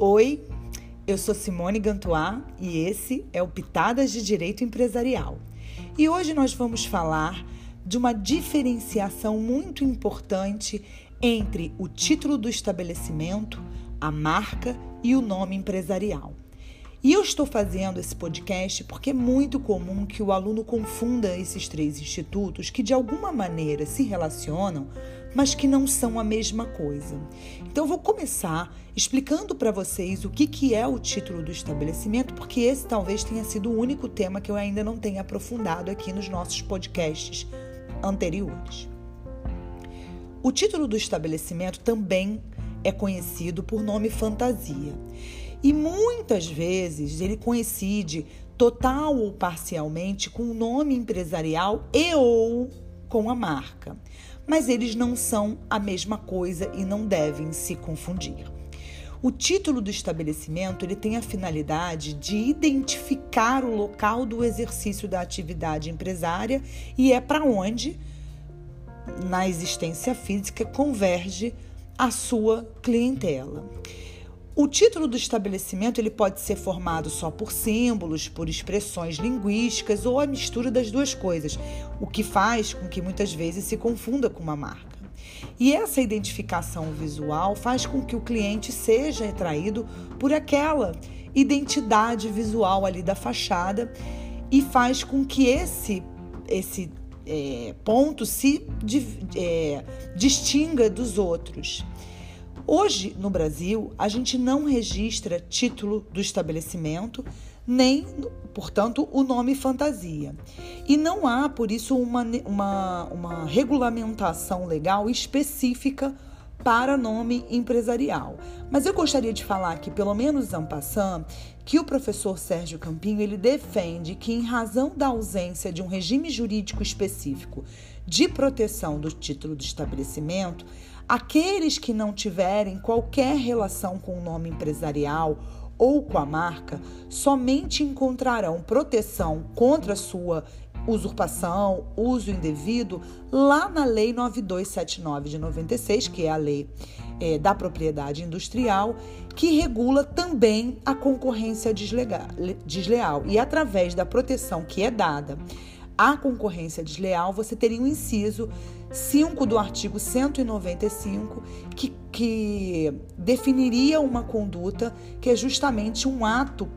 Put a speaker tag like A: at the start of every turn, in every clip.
A: Oi, eu sou Simone Gantuá e esse é o Pitadas de Direito Empresarial. E hoje nós vamos falar de uma diferenciação muito importante entre o título do estabelecimento, a marca e o nome empresarial. E eu estou fazendo esse podcast porque é muito comum que o aluno confunda esses três institutos que de alguma maneira se relacionam, mas que não são a mesma coisa. Então eu vou começar explicando para vocês o que, que é o título do estabelecimento, porque esse talvez tenha sido o único tema que eu ainda não tenha aprofundado aqui nos nossos podcasts anteriores. O título do estabelecimento também é conhecido por nome fantasia. E muitas vezes ele coincide total ou parcialmente com o nome empresarial e ou com a marca. Mas eles não são a mesma coisa e não devem se confundir. O título do estabelecimento ele tem a finalidade de identificar o local do exercício da atividade empresária e é para onde, na existência física, converge a sua clientela. O título do estabelecimento ele pode ser formado só por símbolos, por expressões linguísticas ou a mistura das duas coisas, o que faz com que muitas vezes se confunda com uma marca. E essa identificação visual faz com que o cliente seja atraído por aquela identidade visual ali da fachada e faz com que esse, esse é, ponto se é, distinga dos outros. Hoje, no Brasil, a gente não registra título do estabelecimento, nem, portanto, o nome fantasia. E não há, por isso, uma, uma, uma regulamentação legal específica para nome empresarial. Mas eu gostaria de falar aqui, pelo menos en passant, que o professor Sérgio Campinho ele defende que, em razão da ausência de um regime jurídico específico de proteção do título do estabelecimento, Aqueles que não tiverem qualquer relação com o nome empresarial ou com a marca somente encontrarão proteção contra sua usurpação, uso indevido, lá na Lei 9279 de 96, que é a lei é, da propriedade industrial, que regula também a concorrência desleal. E através da proteção que é dada à concorrência desleal, você teria um inciso 5 do artigo 195, que, que definiria uma conduta que é justamente um ato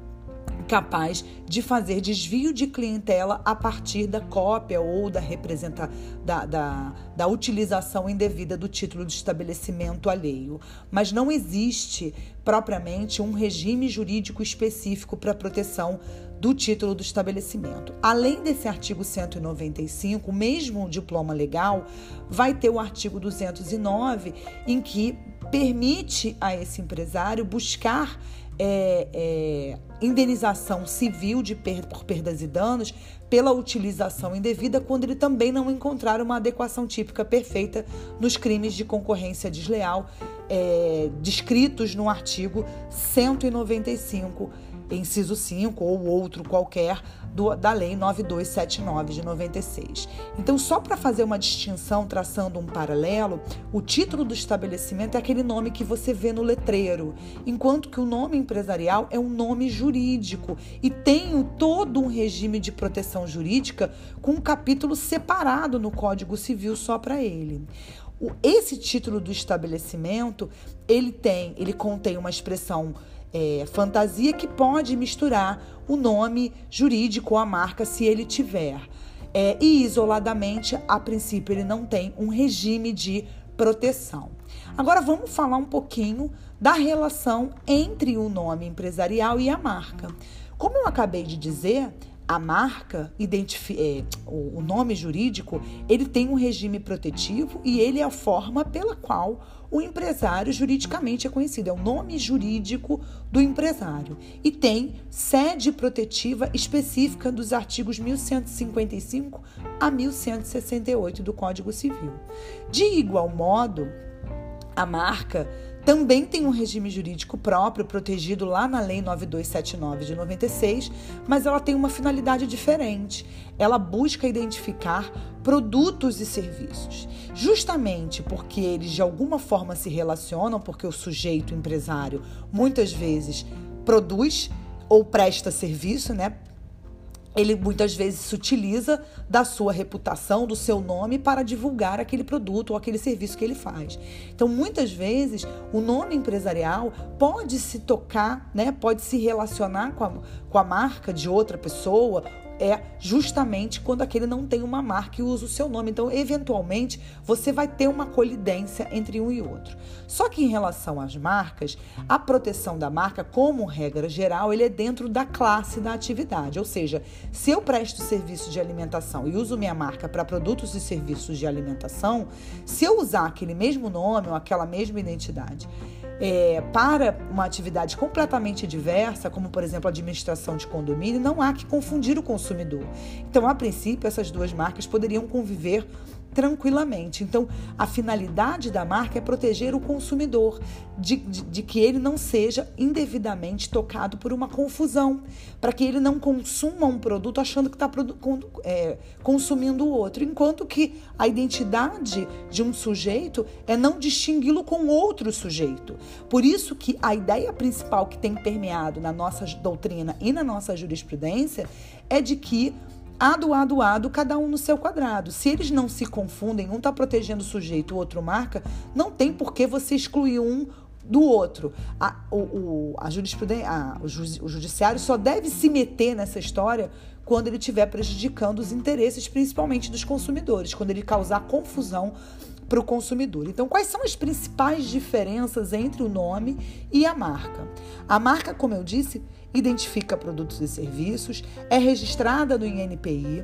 A: capaz de fazer desvio de clientela a partir da cópia ou da representa da, da, da utilização indevida do título de estabelecimento alheio. Mas não existe propriamente um regime jurídico específico para proteção do título do estabelecimento. Além desse artigo 195, o mesmo diploma legal vai ter o artigo 209, em que permite a esse empresário buscar é, é, indenização civil de per por perdas e danos pela utilização indevida, quando ele também não encontrar uma adequação típica perfeita nos crimes de concorrência desleal é, descritos no artigo 195 inciso 5 ou outro qualquer do, da Lei 9279 de 96. Então, só para fazer uma distinção, traçando um paralelo, o título do estabelecimento é aquele nome que você vê no letreiro, enquanto que o nome empresarial é um nome jurídico e tem todo um regime de proteção jurídica com um capítulo separado no Código Civil só para ele. Esse título do estabelecimento, ele tem, ele contém uma expressão é, fantasia que pode misturar o nome jurídico ou a marca se ele tiver. É, e isoladamente, a princípio, ele não tem um regime de proteção. Agora vamos falar um pouquinho da relação entre o nome empresarial e a marca. Como eu acabei de dizer, a marca, é, o nome jurídico, ele tem um regime protetivo e ele é a forma pela qual o empresário juridicamente é conhecido. É o nome jurídico do empresário. E tem sede protetiva específica dos artigos 1155 a 1168 do Código Civil. De igual modo, a marca também tem um regime jurídico próprio, protegido lá na Lei 9279 de 96, mas ela tem uma finalidade diferente. Ela busca identificar produtos e serviços, justamente porque eles de alguma forma se relacionam, porque o sujeito empresário muitas vezes produz ou presta serviço, né? Ele muitas vezes se utiliza da sua reputação, do seu nome para divulgar aquele produto ou aquele serviço que ele faz. Então, muitas vezes, o nome empresarial pode se tocar, né, pode se relacionar com a, com a marca de outra pessoa é justamente quando aquele não tem uma marca e usa o seu nome. Então, eventualmente, você vai ter uma colidência entre um e outro. Só que em relação às marcas, a proteção da marca, como regra geral, ele é dentro da classe da atividade. Ou seja, se eu presto serviço de alimentação e uso minha marca para produtos e serviços de alimentação, se eu usar aquele mesmo nome ou aquela mesma identidade, é, para uma atividade completamente diversa, como por exemplo a administração de condomínio, não há que confundir o consumidor. Então, a princípio, essas duas marcas poderiam conviver tranquilamente. Então, a finalidade da marca é proteger o consumidor, de, de, de que ele não seja indevidamente tocado por uma confusão, para que ele não consuma um produto achando que está é, consumindo o outro, enquanto que a identidade de um sujeito é não distingui-lo com outro sujeito. Por isso que a ideia principal que tem permeado na nossa doutrina e na nossa jurisprudência é de que ado, ado, ado, cada um no seu quadrado. Se eles não se confundem, um está protegendo o sujeito, o outro marca, não tem por que você excluir um do outro. A, o, o, a jurisprudência, a, o, ju, o judiciário só deve se meter nessa história quando ele estiver prejudicando os interesses, principalmente dos consumidores, quando ele causar confusão para o consumidor. Então, quais são as principais diferenças entre o nome e a marca? A marca, como eu disse, identifica produtos e serviços, é registrada no INPI,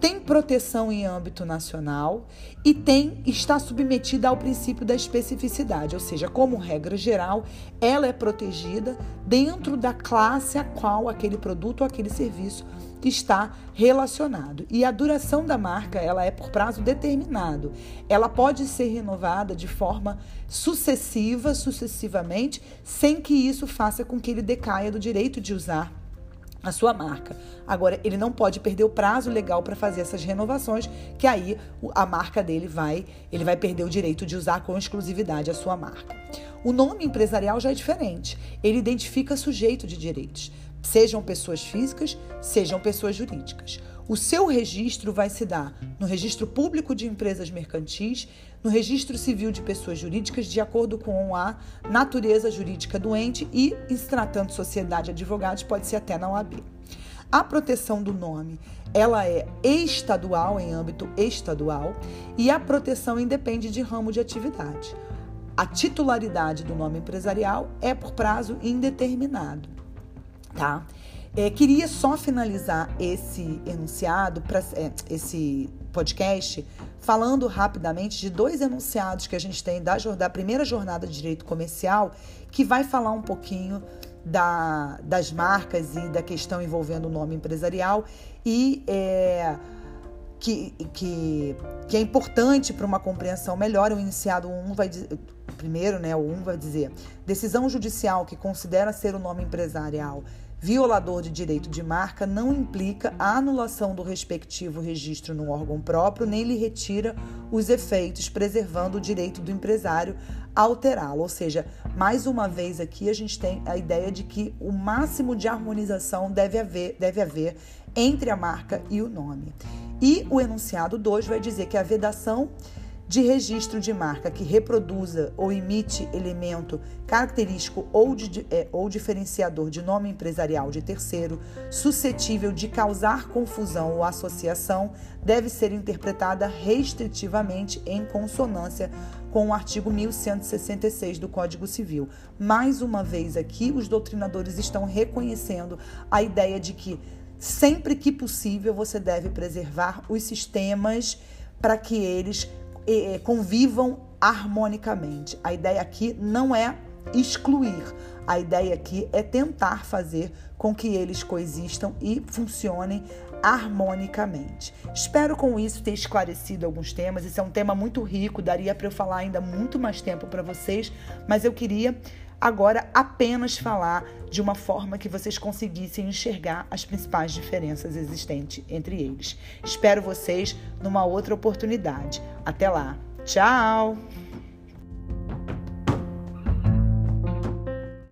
A: tem proteção em âmbito nacional e tem está submetida ao princípio da especificidade, ou seja, como regra geral, ela é protegida dentro da classe a qual aquele produto ou aquele serviço está relacionado. E a duração da marca, ela é por prazo determinado. Ela pode ser renovada de forma sucessiva, sucessivamente, sem que isso faça com que ele decaia do direito de usar a sua marca. Agora, ele não pode perder o prazo legal para fazer essas renovações, que aí a marca dele vai, ele vai perder o direito de usar com exclusividade a sua marca. O nome empresarial já é diferente. Ele identifica sujeito de direitos, sejam pessoas físicas, sejam pessoas jurídicas. O seu registro vai se dar no Registro Público de Empresas Mercantis, no Registro Civil de Pessoas Jurídicas, de acordo com a natureza jurídica do ente e, em se tratando de sociedade de advogados, pode ser até na OAB. A proteção do nome, ela é estadual, em âmbito estadual, e a proteção independe de ramo de atividade. A titularidade do nome empresarial é por prazo indeterminado, tá? É, queria só finalizar esse enunciado, pra, é, esse podcast, falando rapidamente de dois enunciados que a gente tem da, da primeira jornada de direito comercial, que vai falar um pouquinho da, das marcas e da questão envolvendo o nome empresarial e é, que, que, que é importante para uma compreensão melhor. O iniciado 1 um vai primeiro, né, o 1 um vai dizer: decisão judicial que considera ser o nome empresarial violador de direito de marca não implica a anulação do respectivo registro no órgão próprio, nem lhe retira os efeitos, preservando o direito do empresário a alterá-lo. Ou seja, mais uma vez aqui a gente tem a ideia de que o máximo de harmonização deve haver, deve haver entre a marca e o nome. E o enunciado 2 vai dizer que a vedação de registro de marca que reproduza ou imite elemento característico ou, de, é, ou diferenciador de nome empresarial de terceiro, suscetível de causar confusão ou associação, deve ser interpretada restritivamente em consonância com o artigo 1166 do Código Civil. Mais uma vez aqui, os doutrinadores estão reconhecendo a ideia de que sempre que possível você deve preservar os sistemas para que eles convivam harmonicamente. A ideia aqui não é excluir, a ideia aqui é tentar fazer com que eles coexistam e funcionem harmonicamente. Espero com isso ter esclarecido alguns temas. Esse é um tema muito rico, daria para eu falar ainda muito mais tempo para vocês, mas eu queria agora apenas falar de uma forma que vocês conseguissem enxergar as principais diferenças existentes entre eles. Espero vocês numa outra oportunidade. Até lá. Tchau!